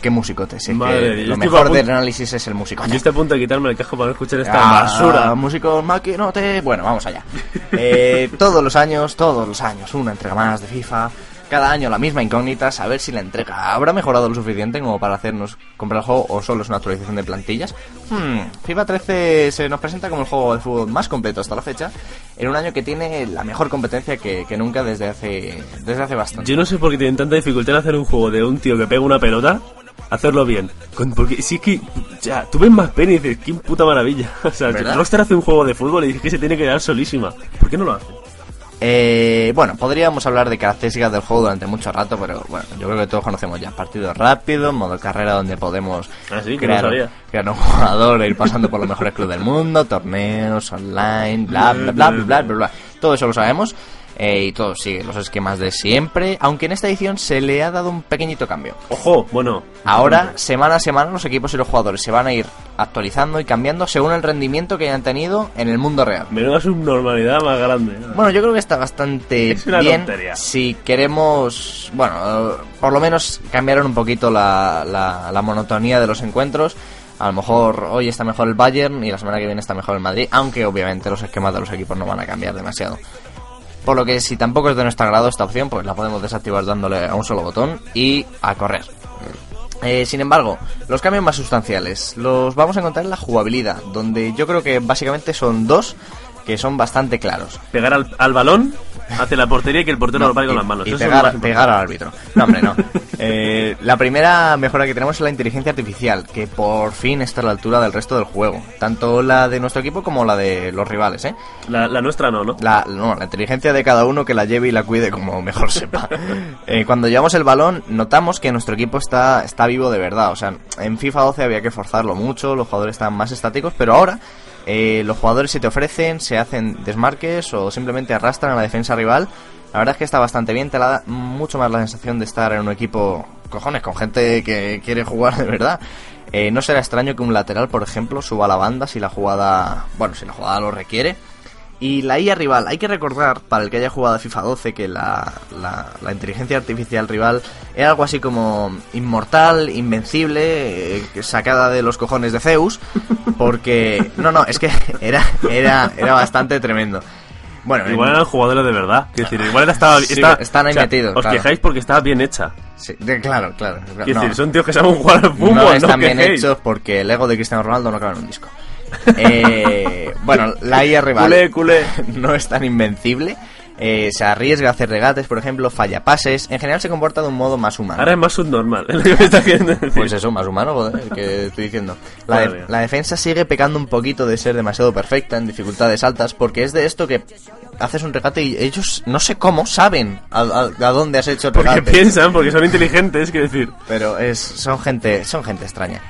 Qué musicote, sí. Madre que de Dios, lo mejor del análisis es el musicote. Yo estoy a punto de quitarme el casco para no escuchar esta Ah, basura. Músico maquinote. Bueno, vamos allá. Eh, todos los años, todos los años, una entrega más de FIFA. Cada año la misma incógnita, saber si la entrega habrá mejorado lo suficiente como para hacernos comprar el juego o solo es una actualización de plantillas. Hmm, FIFA 13 se nos presenta como el juego de fútbol más completo hasta la fecha, en un año que tiene la mejor competencia que, que nunca desde hace, desde hace bastante. Yo no sé por qué tienen tanta dificultad en hacer un juego de un tío que pega una pelota, hacerlo bien. Con- porque es que, ya, tú ves más pena y dices, qué puta maravilla. O sea, ¿Verdad? Rockstar hace un juego de fútbol y dice que se tiene que dar solísima. ¿Por qué no lo hace? Eh, bueno, podríamos hablar de características del juego durante mucho rato, pero bueno, yo creo que todos conocemos ya partidos rápidos, modo carrera donde podemos Ah, sí, crear, no crear un jugador e ir pasando por los mejores clubes del mundo, torneos online, bla bla bla bla bla bla, bla. Todo eso lo sabemos eh, y todo sigue los esquemas de siempre, aunque en esta edición se le ha dado un pequeñito cambio. Ojo, bueno. Ahora, semana a semana, los equipos y los jugadores se van a ir actualizando y cambiando según el rendimiento que hayan tenido en el mundo real. Menuda subnormalidad más grande. Bueno, yo creo que está bastante Es una bien tontería. si queremos, bueno, por lo menos cambiaron un poquito la, la, la monotonía de los encuentros. A lo mejor hoy está mejor el Bayern y la semana que viene está mejor el Madrid, aunque obviamente los esquemas de los equipos no van a cambiar demasiado. Por lo que si tampoco es de nuestro agrado esta opción, pues la podemos desactivar dándole a un solo botón y a correr. Eh, sin embargo, los cambios más sustanciales los vamos a encontrar en la jugabilidad, donde yo creo que básicamente son dos que son bastante claros. Pegar al, al balón hacia la portería y que el portero No, lo pare con y- las manos. Y Eso es pegar, pegar al árbitro. No, hombre, no. Eh, la primera mejora que tenemos es la inteligencia artificial, que por fin está a la altura del resto del juego. Tanto la de nuestro equipo como la de los rivales, ¿eh? La, la nuestra no, ¿no? La, no, la inteligencia de cada uno que la lleve y la cuide como mejor sepa. Eh, cuando llevamos el balón, notamos que nuestro equipo está, está vivo de verdad. O sea, en FIFA 12 había que forzarlo mucho, los jugadores estaban más estáticos, pero ahora eh, los jugadores se te ofrecen, se hacen desmarques o simplemente arrastran a la defensa rival. La verdad es que está bastante bien, te la da mucho más la sensación de estar en un equipo, cojones, con gente que quiere jugar de verdad. Eh, no será extraño que un lateral, por ejemplo, suba a la banda si la jugada, bueno, si la jugada lo requiere. Y la IA rival, hay que recordar, para el que haya jugado a FIFA 12, que la, la, la inteligencia artificial rival era algo así como inmortal, invencible, eh, sacada de los cojones de Zeus, porque... No, no, es que era, era, era bastante tremendo. Bueno, Igual en- eran jugadores de verdad. Es decir, igual estaba, Sí, está- están ahí metidos, Os claro. quejáis porque estaba bien hecha. sí, de- claro, claro. Es no. decir, son tíos que saben jugar al fútbol, no no, están bien quejéis. hechos porque el ego de Cristiano Ronaldo no cabe en un disco. Eh, bueno, la IA rival Culé, culé. no es tan invencible. eh, se arriesga a hacer regates, por ejemplo, falla pases. En general se comporta de un modo más humano. Ahora es más subnormal. es lo que me está queriendo decir. Pues eso, más humano, joder, que estoy diciendo. La, de- defensa sigue pecando un poquito de ser demasiado perfecta en dificultades altas, porque es de esto que haces un regate y ellos, no sé cómo, saben a, a- a dónde has hecho el Porque regate. piensan, porque son inteligentes, que decir. Pero es, son gente, son gente extraña.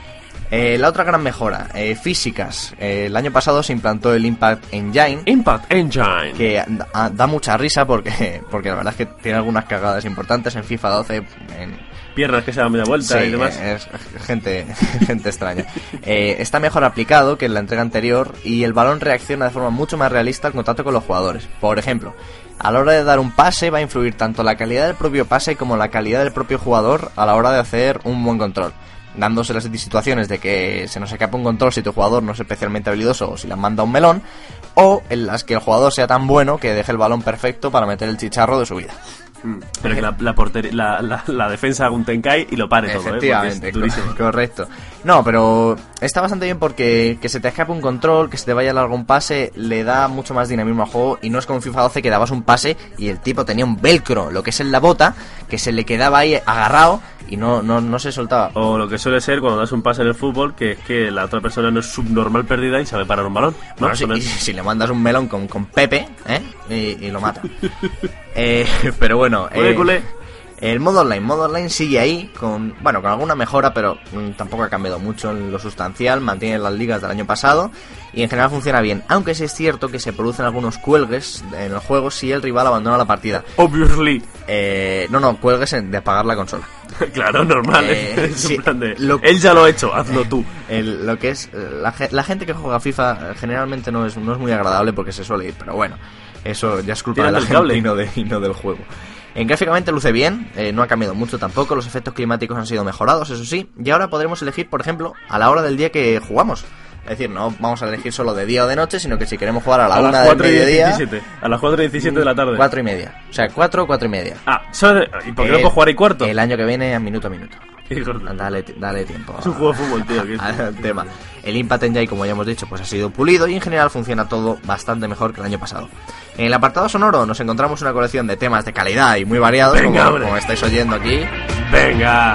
Eh, la otra gran mejora, eh, físicas. Eh, el año pasado se implantó el Impact Engine, Impact Engine. que da, da mucha risa porque, porque la verdad es que tiene algunas cagadas importantes en FIFA 12. En, Piernas que se dan media vuelta Sí, y demás. es gente, gente extraña. Eh, está mejor aplicado que en la entrega anterior y el balón reacciona de forma mucho más realista al contacto con los jugadores. Por ejemplo, a la hora de dar un pase va a influir tanto la calidad del propio pase como la calidad del propio jugador a la hora de hacer un buen control. Dándose las situaciones de que se nos escapa un control si tu jugador no es especialmente habilidoso o si le manda un melón, o en las que el jugador sea tan bueno que deje el balón perfecto para meter el chicharro de su vida. Pero que la, la, portería- la, la, la defensa haga un Tenkai y lo pare todo, ¿eh? Porque Efectivamente, es durísimo. correcto. No, pero está bastante bien porque que se te escape un control, que se te vaya largo un pase, le da mucho más dinamismo al juego y no es como en FIFA 12 que dabas un pase y el tipo tenía un velcro, lo que es en la bota, que se le quedaba ahí agarrado y no, no, no se soltaba. O lo que suele ser cuando das un pase en el fútbol, que es que la otra persona no es subnormal perdida y sabe parar un balón. ¿no? Bueno, si, y si le mandas un melón con, con Pepe, ¿eh? Y, y lo mata. Eh, pero bueno, Culé, eh, culé. el modo online, modo online sigue ahí con, bueno, con alguna mejora, pero mm, tampoco ha cambiado mucho en lo sustancial, mantiene las ligas del año pasado y en general funciona bien, aunque sí es cierto que se producen algunos cuelgues en el juego si el rival abandona la partida. Obviously. Eh, no, no, cuelgues en- de apagar la consola. claro, normal. Eh, es sí, un plan de, lo- Él ya lo ha hecho, hazlo tú. El- lo que es eh, la, la gente que juega FIFA eh, generalmente no es, no es muy agradable porque se suele ir, pero bueno, eso ya es culpa de la del gente y no, de- y no del juego. En gráficamente luce bien, eh, no ha cambiado mucho tampoco, los efectos climáticos han sido mejorados, eso sí, y ahora podremos elegir, por ejemplo, a la hora del día que jugamos. Es decir, no vamos a elegir solo de día o de noche, sino que si queremos jugar a la A una las del 4 y mediodía, 17. A las 4 y 17 de la tarde. cuatro y media. O sea, cuatro, cuatro y media. Ah. ¿y por qué no El- puedo jugar y cuarto? El año que viene a minuto a minuto. Dale, dale tiempo. Es un juego de fútbol, tío. que es- al tema. El Impact Engine, como ya hemos dicho, pues ha sido pulido y en general funciona todo bastante mejor que el año pasado. En el apartado sonoro nos encontramos una colección de temas de calidad y muy variados, Venga, como, como estáis oyendo aquí. Venga.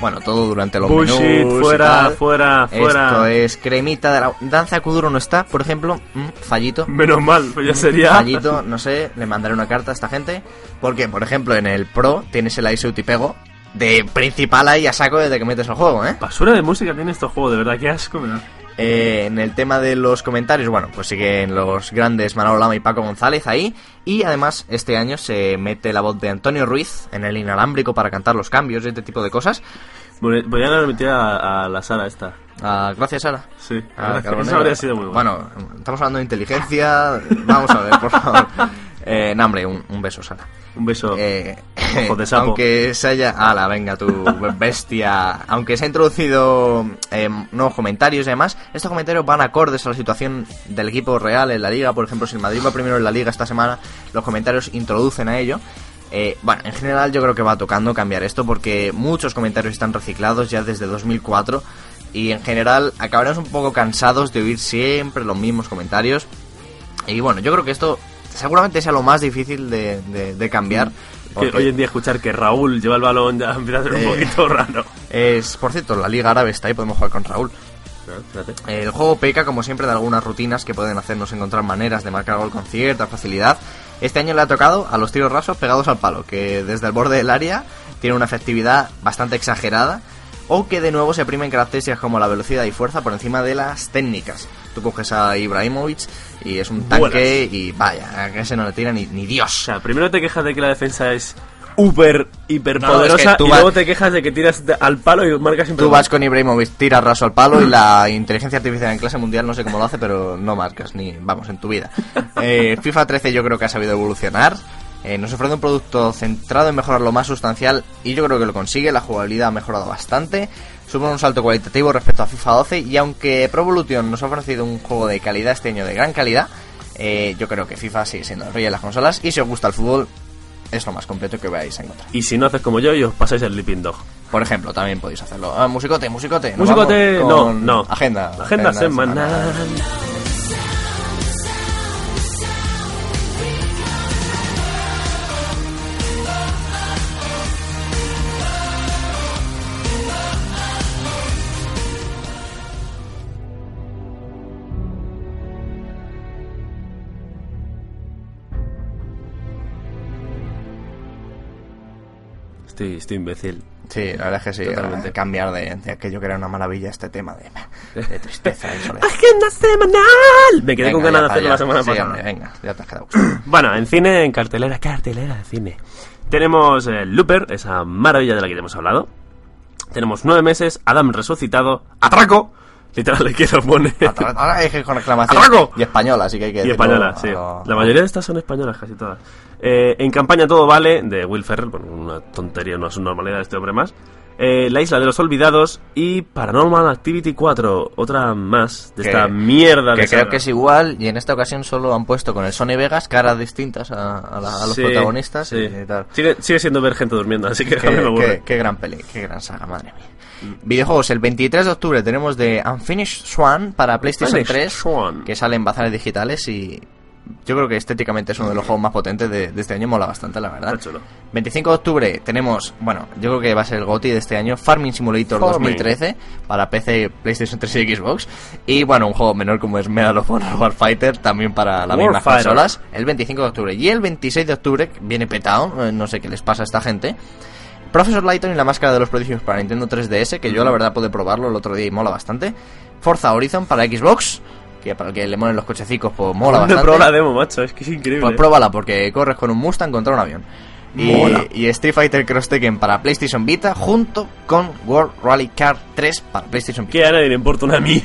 Bueno, todo durante los Bullshit, menús fuera, fuera, fuera. Esto es cremita de la... Danza Kuduro no está, por ejemplo, mm, fallito. Menos mal, pues ya sería. Fallito, no sé, le mandaré una carta a esta gente. Porque, por ejemplo, en el Pro tienes el ISO Pego de principal ahí a saco desde que metes el juego, ¿eh? Basura de música tiene estos juegos, de verdad, qué asco me da. Eh, en el tema de los comentarios, bueno, pues siguen los grandes Manolo Lama y Paco González ahí. Y además, este año se mete la voz de Antonio Ruiz en el inalámbrico para cantar los cambios y este tipo de cosas. Voy a remitir a, a la sala esta. Ah, gracias, Sara. Sí, Ah, eso habría sido muy bueno. Bueno, estamos hablando de inteligencia. Vamos a ver, por favor. Eh, no, hombre, un, un beso, Sara. Un beso. Eh, Ojo de sapo. Aunque se haya. ¡Hala, venga, tu bestia! Aunque se ha introducido eh, nuevos comentarios y demás, estos comentarios van acordes a la situación del equipo real en la liga. Por ejemplo, si el Madrid va primero en la liga esta semana, los comentarios introducen a ello. Eh, bueno, en general yo creo que va tocando cambiar esto porque muchos comentarios están reciclados ya desde 2004 y en general acabaremos un poco cansados de oír siempre los mismos comentarios. Y bueno, yo creo que esto seguramente sea lo más difícil de, de- de cambiar. Que hoy en día escuchar que Raúl lleva el balón ya empieza a ser un Eh. poquito raro. es, por cierto, la Liga Árabe está ahí, podemos jugar con Raúl. Espérate. El juego peca, como siempre, de algunas rutinas que pueden hacernos encontrar maneras de marcar gol con cierta facilidad. Este año le ha tocado a los tiros rasos pegados al palo, que desde el borde del área tiene una efectividad bastante exagerada, o que de nuevo se primen características como la velocidad y fuerza por encima de las técnicas. Tú coges a Ibrahimovic y es un tanque y vaya, a ese no le tira ni, ni O Dios. sea, primero te quejas de que la defensa es hiper, hiper No, es poderosa que y vas- luego te quejas de que tiras al palo y marcas siempre Tú vas con Ibrahimovic, tiras raso al palo y la inteligencia artificial en clase mundial no sé cómo lo hace, pero no marcas ni, vamos, en tu vida. Eh, FIFA 13 yo creo que ha sabido evolucionar. Eh, nos ofrece un producto centrado en mejorar lo más sustancial y yo creo que lo consigue. La jugabilidad ha mejorado bastante. Supone un salto cualitativo respecto a FIFA 12 y aunque Pro Evolution nos ha ofrecido un juego de calidad este año de gran calidad, eh, yo creo que FIFA sigue siendo el rey de las consolas y si os gusta el fútbol es lo más completo que vais a encontrar. Y si no haces como yo y os pasáis el Leaping Dog. Por ejemplo, también podéis hacerlo. Ah, musicote, musicote. No, no. Agenda. Agenda semanal. Estoy, estoy imbécil. Sí, la verdad es que sí. Totalmente. Cambiar de, de aquello que era una maravilla este tema de, de tristeza y soledad. ¡Agenda semanal! Me quedé Venga, con ganas de hacerlo la semana. Sí, pasada. hombre, venga, ya te has quedado. Bueno, en cine, en cartelera, cartelera de cine. Tenemos eh, Looper, esa maravilla de la que ya hemos hablado. Tenemos nueve meses, Adam resucitado, atraco. Literal, que lo pone. Ahora es que con exclamación. ¡Atraco! Y española, así que hay que Y española, sí. lo- La mayoría de estas son españolas, casi todas. Eh, en campaña todo vale, de Will Ferrell, bueno, una tontería, no es una normalidad de este hombre más. eh, La Isla de los Olvidados y Paranormal Activity 4, otra más de Que- esta mierda de Que creo que es igual y en esta ocasión solo han puesto con el Sony Vegas caras distintas a, a la- a los Sí, protagonistas sí. y tal. Sigue, sigue siendo ver gente durmiendo, así que, Qué, qué- gran peli, qué gran saga, madre mía. Videojuegos, el 23 de octubre tenemos de Unfinished Swan para PlayStation Unfinished 3, Swan. que sale en bazares digitales y yo creo que estéticamente es uno de los juegos más potentes de, de este año, mola bastante, la verdad. Está chulo. 25 de octubre tenemos, bueno, yo creo que va a ser el GOTY de este año, Farming Simulator Farming. 2013 para PC, PlayStation 3 y Xbox. Y bueno, un juego menor como es Medal of Honor Warfighter, también para las mismas consolas, el 25 de octubre. Y el 26 de octubre, viene petado, eh, no sé qué les pasa a esta gente. Professor Layton y la máscara de los prodigios para Nintendo 3DS, que yo la verdad pude probarlo el otro día y mola bastante. Forza Horizon para Xbox, que para el que le molen los cochecicos, pues mola bastante. probó la demo, macho, es que es increíble. Pues pruébala porque corres con un Mustang contra un avión. Y, y Street Fighter Cross Tekken para PlayStation Vita junto con World Rally Car 3 para PlayStation Vita. Que a nadie le importa una. Bueno,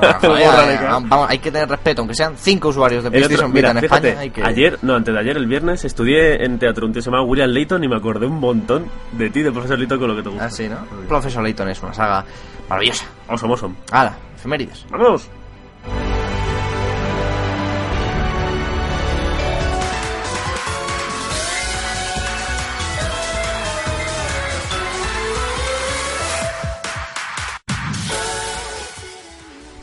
pues, joder, vamos, hay que tener respeto, aunque sean 5 usuarios de otro- PlayStation mira, Vita en fíjate, España. Hay que... ayer, no, antes de ayer, el viernes, estudié en teatro un tío se llamaba William Layton y me acordé un montón de ti, del profesor Layton, con lo que te gusta. Ah, sí, ¿no? Professor Layton es una saga maravillosa. Awesome, awesome. Hala, efemérides. ¡Vamos!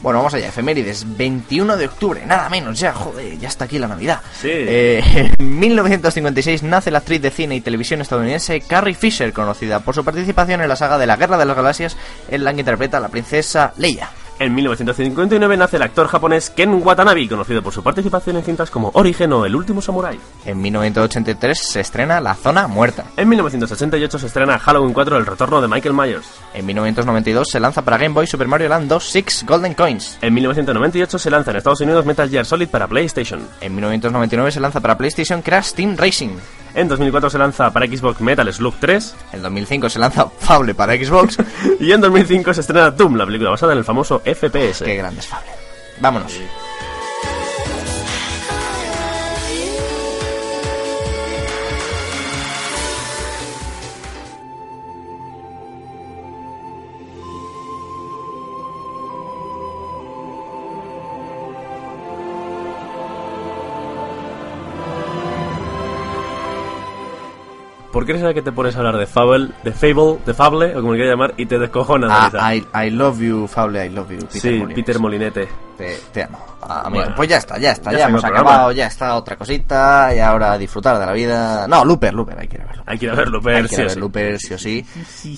Bueno, vamos allá, efemérides. 21 de octubre, nada menos ya, joder, ya está aquí la Navidad. Sí. Eh, en 1956 nace la actriz de cine y televisión estadounidense Carrie Fisher, conocida por su participación en la saga de la Guerra de las Galaxias, en la que interpreta a la princesa Leia. En 1959 nace el actor japonés Ken Watanabe, conocido por su participación en cintas como Origen o El último Samurai. En 1983 se estrena La Zona Muerta. En 1988 se estrena Halloween 4 El retorno de Michael Myers. En 1992 se lanza para Game Boy Super Mario Land 2 Six Golden Coins. En 1998 se lanza en Estados Unidos Metal Gear Solid para PlayStation. En 1999 se lanza para PlayStation Crash Team Racing. En 2004 se lanza para Xbox Metal Slug 3. En 2005 se lanza Fable para Xbox. Y en 2005 se estrena Doom, la película basada en el famoso FPS. Qué grande es Fable. Vámonos. ¿Por qué eres la que te pones a hablar de Fable, de Fable, de Fable, o como le quieras llamar, y te descojonas? Ah, I, I love you, Fable, I love you. Peter sí. Peter Molinete. Te, te amo. Ah, amigo, Bueno. pues ya está, ya está, Ya hemos acabado, programa. ya está otra cosita, y ahora a disfrutar de la vida. No, Looper, Looper, hay que ir a verlo. Hay que ir a Hay que ir ver sí. Looper, sí o sí.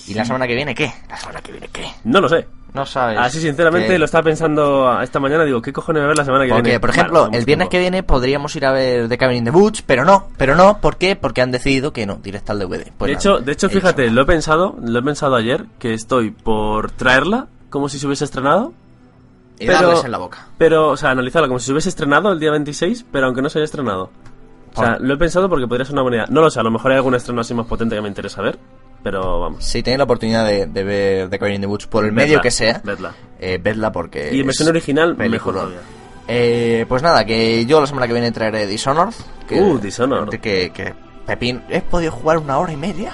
¿Y la semana que viene qué? La semana que viene qué? No lo sé. No sabes. Así sinceramente lo estaba pensando esta mañana, digo, ¿qué cojones voy a ver la semana que Porque, viene? por ejemplo, el viernes que viene podríamos ir a ver The Cabin in the Woods, pero no, pero no, ¿por qué? Porque han decidido que no, directo al DVD. Pues de nada, hecho, de hecho, fíjate, lo he pensado, lo he pensado ayer, que estoy por traerla como si se hubiese estrenado. Y pero- darles en la boca. Pero, o sea, analizarla como si se hubiese estrenado el día 26, pero aunque no se haya estrenado. O sea, lo he pensado porque podría ser una buena idea. No lo sé, a lo mejor hay algún estreno así más potente que me interesa ver, pero vamos. Si tenéis la oportunidad de, de ver The Cabin in the Woods por el Vedla, medio que sea, vedla. eh, vedla porque. Y en versión original, mejor película. todavía. Eh, pues nada, que yo la semana que viene traeré Dishonored. Que, Uh, Dishonored. Que, que Pepín, he podido jugar una hora y media.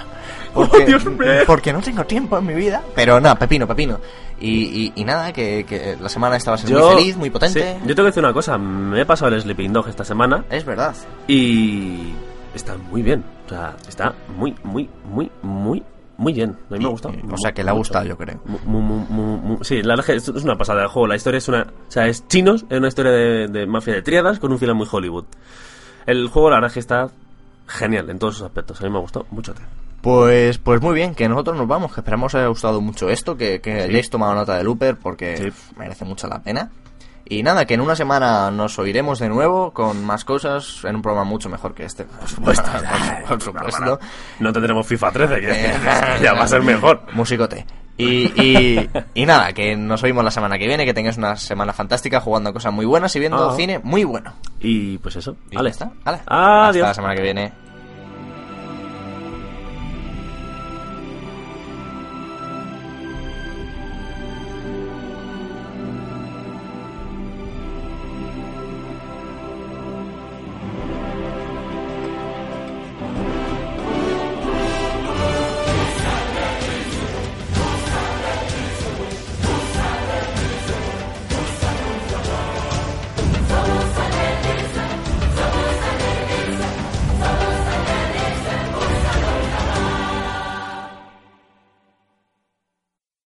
Porque, ¡Oh, Dios porque no tengo tiempo en mi vida. Pero nada, Pepino, Pepino. Y, y, y nada, que, que la semana esta va a ser muy feliz, muy potente. sí, yo tengo que decir una cosa, me he pasado el Sleeping Dog esta semana Es verdad. y está muy bien. O sea, está muy, muy, muy, muy, muy bien. A mí me ha gustado. O sea, que le ha gustado, yo creo. Mu- mu- mu- mu- mu- sí, la verdad es una pasada del juego. La historia es una. O sea, es chinos, es una historia de, de mafia de triadas con un final muy Hollywood. El juego, la verdad es que está genial en todos sus aspectos. A mí me gustó mucho. Pues, pues muy bien, que nosotros nos vamos, que esperamos os haya gustado mucho esto, que, que hayáis tomado nota de Looper, porque Sí. merece mucho la pena. Y nada, que en una semana nos oiremos de nuevo con más cosas, en un programa mucho mejor que este, por supuesto. por, supuesto. No tendremos FIFA 13, que Eh, ya va a ser mejor. Musicote. Y, y, y nada, que nos oímos la semana que viene, que tengáis una semana fantástica jugando cosas muy buenas y viendo Ah. cine muy bueno. Y pues eso. Y Vale. está. Vale. Hasta Adiós. la semana que viene.